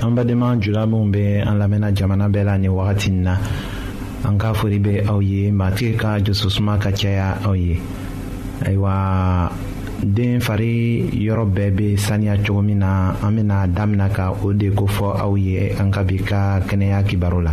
an badenma jula minw bɛ an lamɛnna jamana bɛɛ la ni wagati in na an ka foli bɛ aw ye matigi ka jososuma ka caya aw ye ayiwa den fari yɔrɔ bɛɛ bɛ saniya cogo min na an bɛna damina ka o de kofɔ aw ye an ka bi ka kɛnɛya kibaru la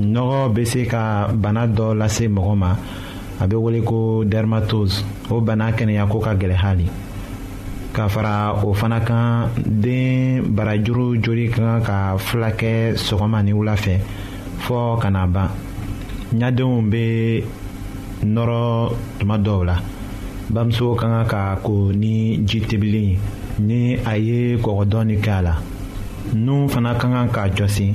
nɔgɔ bɛ se ka bana dɔ lase mɔgɔ ma a bɛ wele ko dermatose o bana kɛnɛya ko ka gɛlɛn hali ka fara o fana kan den barajuru joli ka kan ka fila kɛ sɔgɔma ni wula fɛ fɔ ka na ban ɲadenw bɛ nɔrɔ tuma dɔw la bamuso ka kan ka ko ni ji tebilen ni a ye kɔgɔ dɔɔni kɛ a la nun fana ka kan ka jɔsi.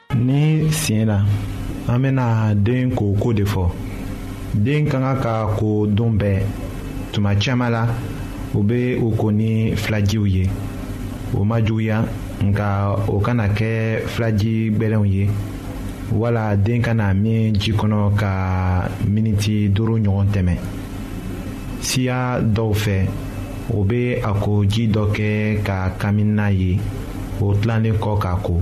ni siɲɛ na an bɛna den ko ko de fɔ den ka kan ka ko don bɛɛ tuma caman la u bɛ u ko ni filajiw ye o ma juguya nka o kana kɛ filaji gbɛlɛnw ye wala den kana min ji kɔnɔ ka miniti duuru ɲɔgɔn tɛmɛ siya dɔw fɛ o bɛ a ko ji dɔ kɛ ka kamina ye o tilalen kɔ k'a ko.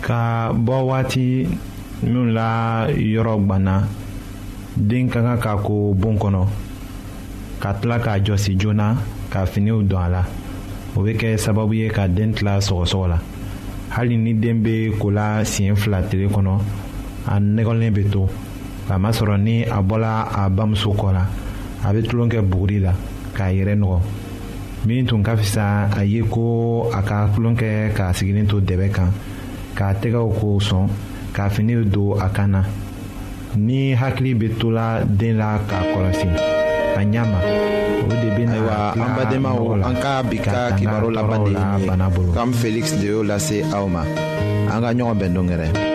ka bɔ waati minnu la yɔrɔ gwanna den ka kan ka ko bon kɔnɔ ka tila k'a jɔsi joona ka finiw don a la o bɛ kɛ sababu ye ka den tila sɔgɔsɔgɔ la hali ni den bɛ ko la siɲɛ fila tile kɔnɔ a nɛgɛlen bɛ to k'a masɔrɔ ni a bɔla a bamuso kɔ la a bɛ tulon kɛ buguri la k'a yɛrɛ nɔgɔ min tun ka fisa a ye ko a ka tulon kɛ k'a sigilen to dɛbɛ kan k'a tɛgɛw ko sɔn k'a fini don a kan na ni hakili bɛ tola den la k'a kɔlɔsi a ɲɛ ma o de bɛ na ayiwa an badenmaw an ka bi ka kibaru laban de ye nin ye kam felix de y'o lase aw ma an ka ɲɔgɔn bɛn don gɛrɛ.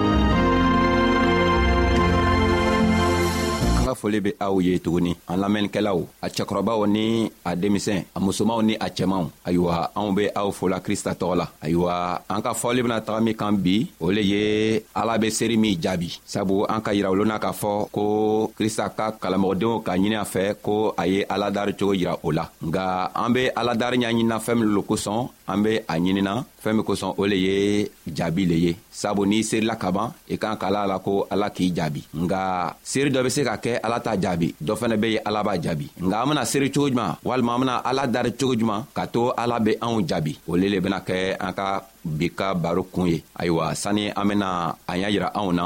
ka foli be aw ye tuguni an lamɛnnikɛlaw a cɛkɔrɔbaw ni a denmisɛn a musomanw ni a cɛmanw ayiwa anw be aw fola krista tɔgɔ la ayiwa an ka fɔli bena taga min kan bi o le ye ala be seeri min jaabi sabu an ka yirawolo n'a k'a fɔ ko krista ka kalamɔgɔdenw ka ɲini a fɛ ko a ye aladari cogo yira o la nga an be aladari ɲaɲinina fɛɛn min lo kosɔn an be a ɲinina fɛɛn min kosɔn o le ye jaabi le ye sabu n'i serila ka ban i kan ka ala la ko ala k'i jaabi nga seri dɔ be se ka kɛ ala t'a jaabi dɔ fɛnɛ be ye ala b'a jaabi nga an bena seri cogo juman walima an bena ala dari cogo juman ka to ala be anw jaabi o le le bena kɛ an ka bi ka baro kun ye ayiwa sani an bena a y'a yira anw na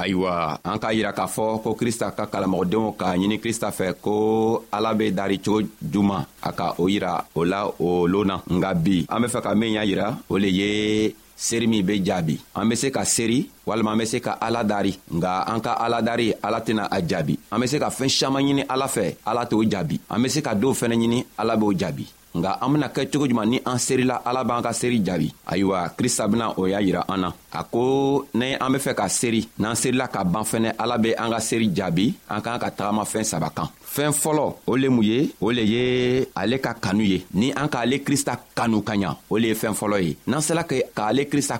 ayiwa an k'a yira k'a fɔ ko krista ka kalamɔgɔdenw k'a ɲini krista fɛ ko ala be dari cogo juman a ka o yira o la o loon na nka bi an be fɛ ka min y'a yira o le ye seri min be jaabi an be se ka seri walima an be se ka ala dari nga an ka ala dari ala tɛna a jaabi an be se ka fɛɛn siaman ɲini ala fɛ ala t'o jaabi an be se ka dɔw fɛnɛ ɲini ala b'o jaabi nka an bena kɛ cogo juman ni an serila ala b'an ka seri jaabi ayiwa krista bena o y'a yira an na a ko ni an be fɛ ka seri n'an serila ka ban fɛnɛ ala be an ka seri jaabi an k'an ka tagamafɛn saba kan fɛɛn fɔlɔ o le mun ye o le ye ale ka kanu ye ni an k'ale krista kanu ka ɲa o le ye fɛɛn fɔlɔ ye n'an sela k'ale krista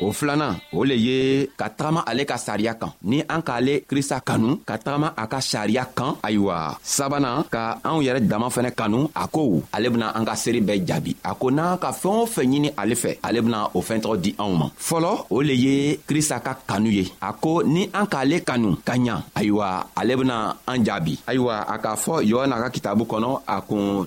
o filanan o le ye ka tagama ale ka sariya kan ni an k'ale krista kanu ka tagama a ka sariya kan ayiwa sabanan ka anw yɛrɛ dama fɛnɛ kanu a ko ale bena an ka seeri bɛɛ jaabi a ko n'an ka fɛɛn o fɛn ɲini ale fɛ ale bena o fɛn tɔgɔ di anw ma fɔlɔ o le ye krista ka kanu ye a ko ni an k'ale kanu ka ɲa ayiwa ale bena an jaabi ayiwa a k'a fɔ yohana ka kitabu kɔnɔ a kun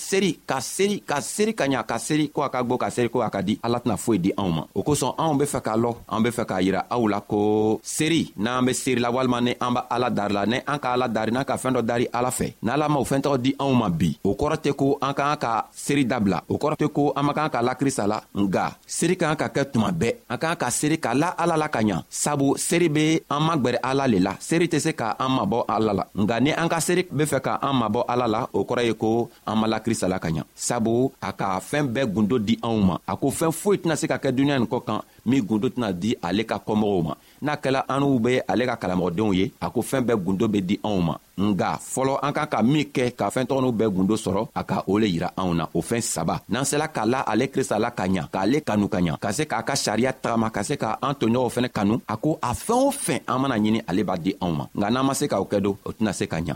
seri ka seri ka seri ka ɲa ka seri ko a ka gwo ka seri ko a ka di ala tɛna foyi di anw ma o kosɔn anw be fɛ k'a lɔ an be fɛ k'a yira aw la ko seri n'an be seri la walima ni an b'a ala dari la ni an ka ala dari n'an ka fɛɛn dɔ dari ala fɛ n'ala m'o fɛɛn tɔgɔ di anw ma bi o kɔrɔ tɛ ko an k'an ka seri dabila o kɔrɔ tɛ ko an man kan ka lakrista la nga seere ka kan ka kɛ tuma bɛɛ an ka kan ka seere ka la ala la ka ɲa sabu seere be an magwɛrɛ ala le la seere tɛ se ka an mabɔ ala la nka ni an ka seere be fɛ ka an mabɔ ala la o kɔrɔ ye ko an ma la krista la ka ɲa sabu a ka fɛɛn bɛɛ gundo di anw ma a ko fɛɛn foyi tɛna se ka kɛ duniɲa nin kɔ kan min gundo tɛna di ale ka kɔmɔgɔw ma n'a kɛla an'u be ale ka kalamɔgɔdenw ye a ko fɛɛn bɛɛ gundo be di anw ma nga fɔlɔ an ka ka min kɛ ka fɛɛn tɔgɔniw bɛɛ gundo sɔrɔ a ka o le yira anw na o fɛɛn saba n'an sela k'a la ale krista la ka ɲa k'ale kanu ka ɲa ka se k'a ka sariya tagama ka se ka an toɲɔgɔnw fɛnɛ kanu a ko a fɛɛn o fɛn an mana ɲini ale b'a di anw ma nka n'an ma se k'o kɛ don o tɛna se ka ɲa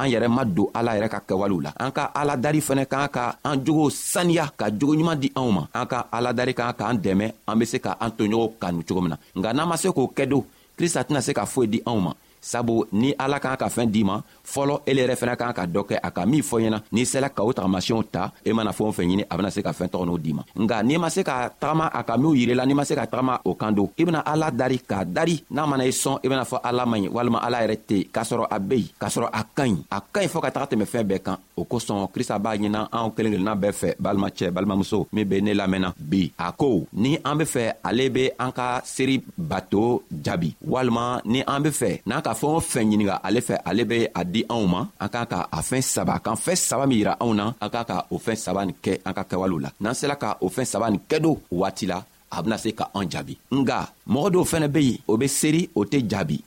an yɛrɛ ma don ala yɛrɛ ka kɛwalew la an ka ala dari fɛnɛ kan ka an jogow saniya ka jogo ɲuman di anw ma an ka ala dari kan k'an dɛmɛ an be se ka an toɲɔgɔnw kanu cogo min na nka n'an ma se k'o kɛ don krista tɛna se ka foyi di anw ma sabu ni ala kan ka fɛɛn d'i ma fɔlɔ ele yɛrɛ fɛnɛ kan ka dɔ kɛ a ka min fɔ ɲɛna n'i sela ka o tagamasiyɛnw ta i e mana fɛɛn o fɛn ɲini a bena se ka fɛɛn tɔgɔ n'o d'i ma nka n'i ma se ka tagama a ka minw yirila n'i ma se ka tagama o kan don i bɛna ala dari k'a dari n'a mana ye sɔn i bɛna fɔ ala man ɲi walima ala yɛrɛ tɛ yen k'a sɔrɔ a bɛ yen k'a sɔrɔ a ka ɲi a ka ɲi fɔɔ ka taga tɛmɛ fɛn bɛɛ kan o kosɔn krista b'a ɲinan anw kelen kelenna bɛɛ fɛ balimacɛ balimamuso min be ne lamɛnna bi a ko ni an be fɛ ale be an ka seri bato jaabi walima ni an be fɛ n'a ka fɛɛn o fɛn ɲininga ale fɛ ale be a di anw ma an k'a ka a fɛɛn saba kan fɛɛn saba min yira anw na an k'a ka o fɛɛn saba nin kɛ an ka kɛwalew la n'an sela ka o fɛɛn saba nin kɛdo waati la a bena se ka an jaabi nga mɔgɔ dɔw fɛnɛ be yen o be seri o tɛ jaabi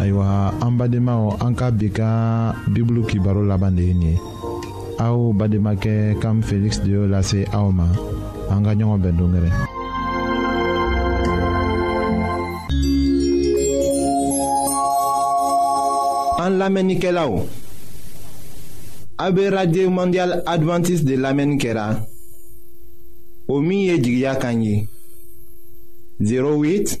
ayiwa an badenmaw an ka bi ka bibulu kibaro laban de ye nin ye aw bademakɛ kam feliksi de y'o lase aw ma an ka ɲɔgɔn bɛn dongɛrɛ an lamɛnnikɛlaw a bɛ radio mondial adventiste de lamɛnni kɛra o min ye jigiya kan ye 08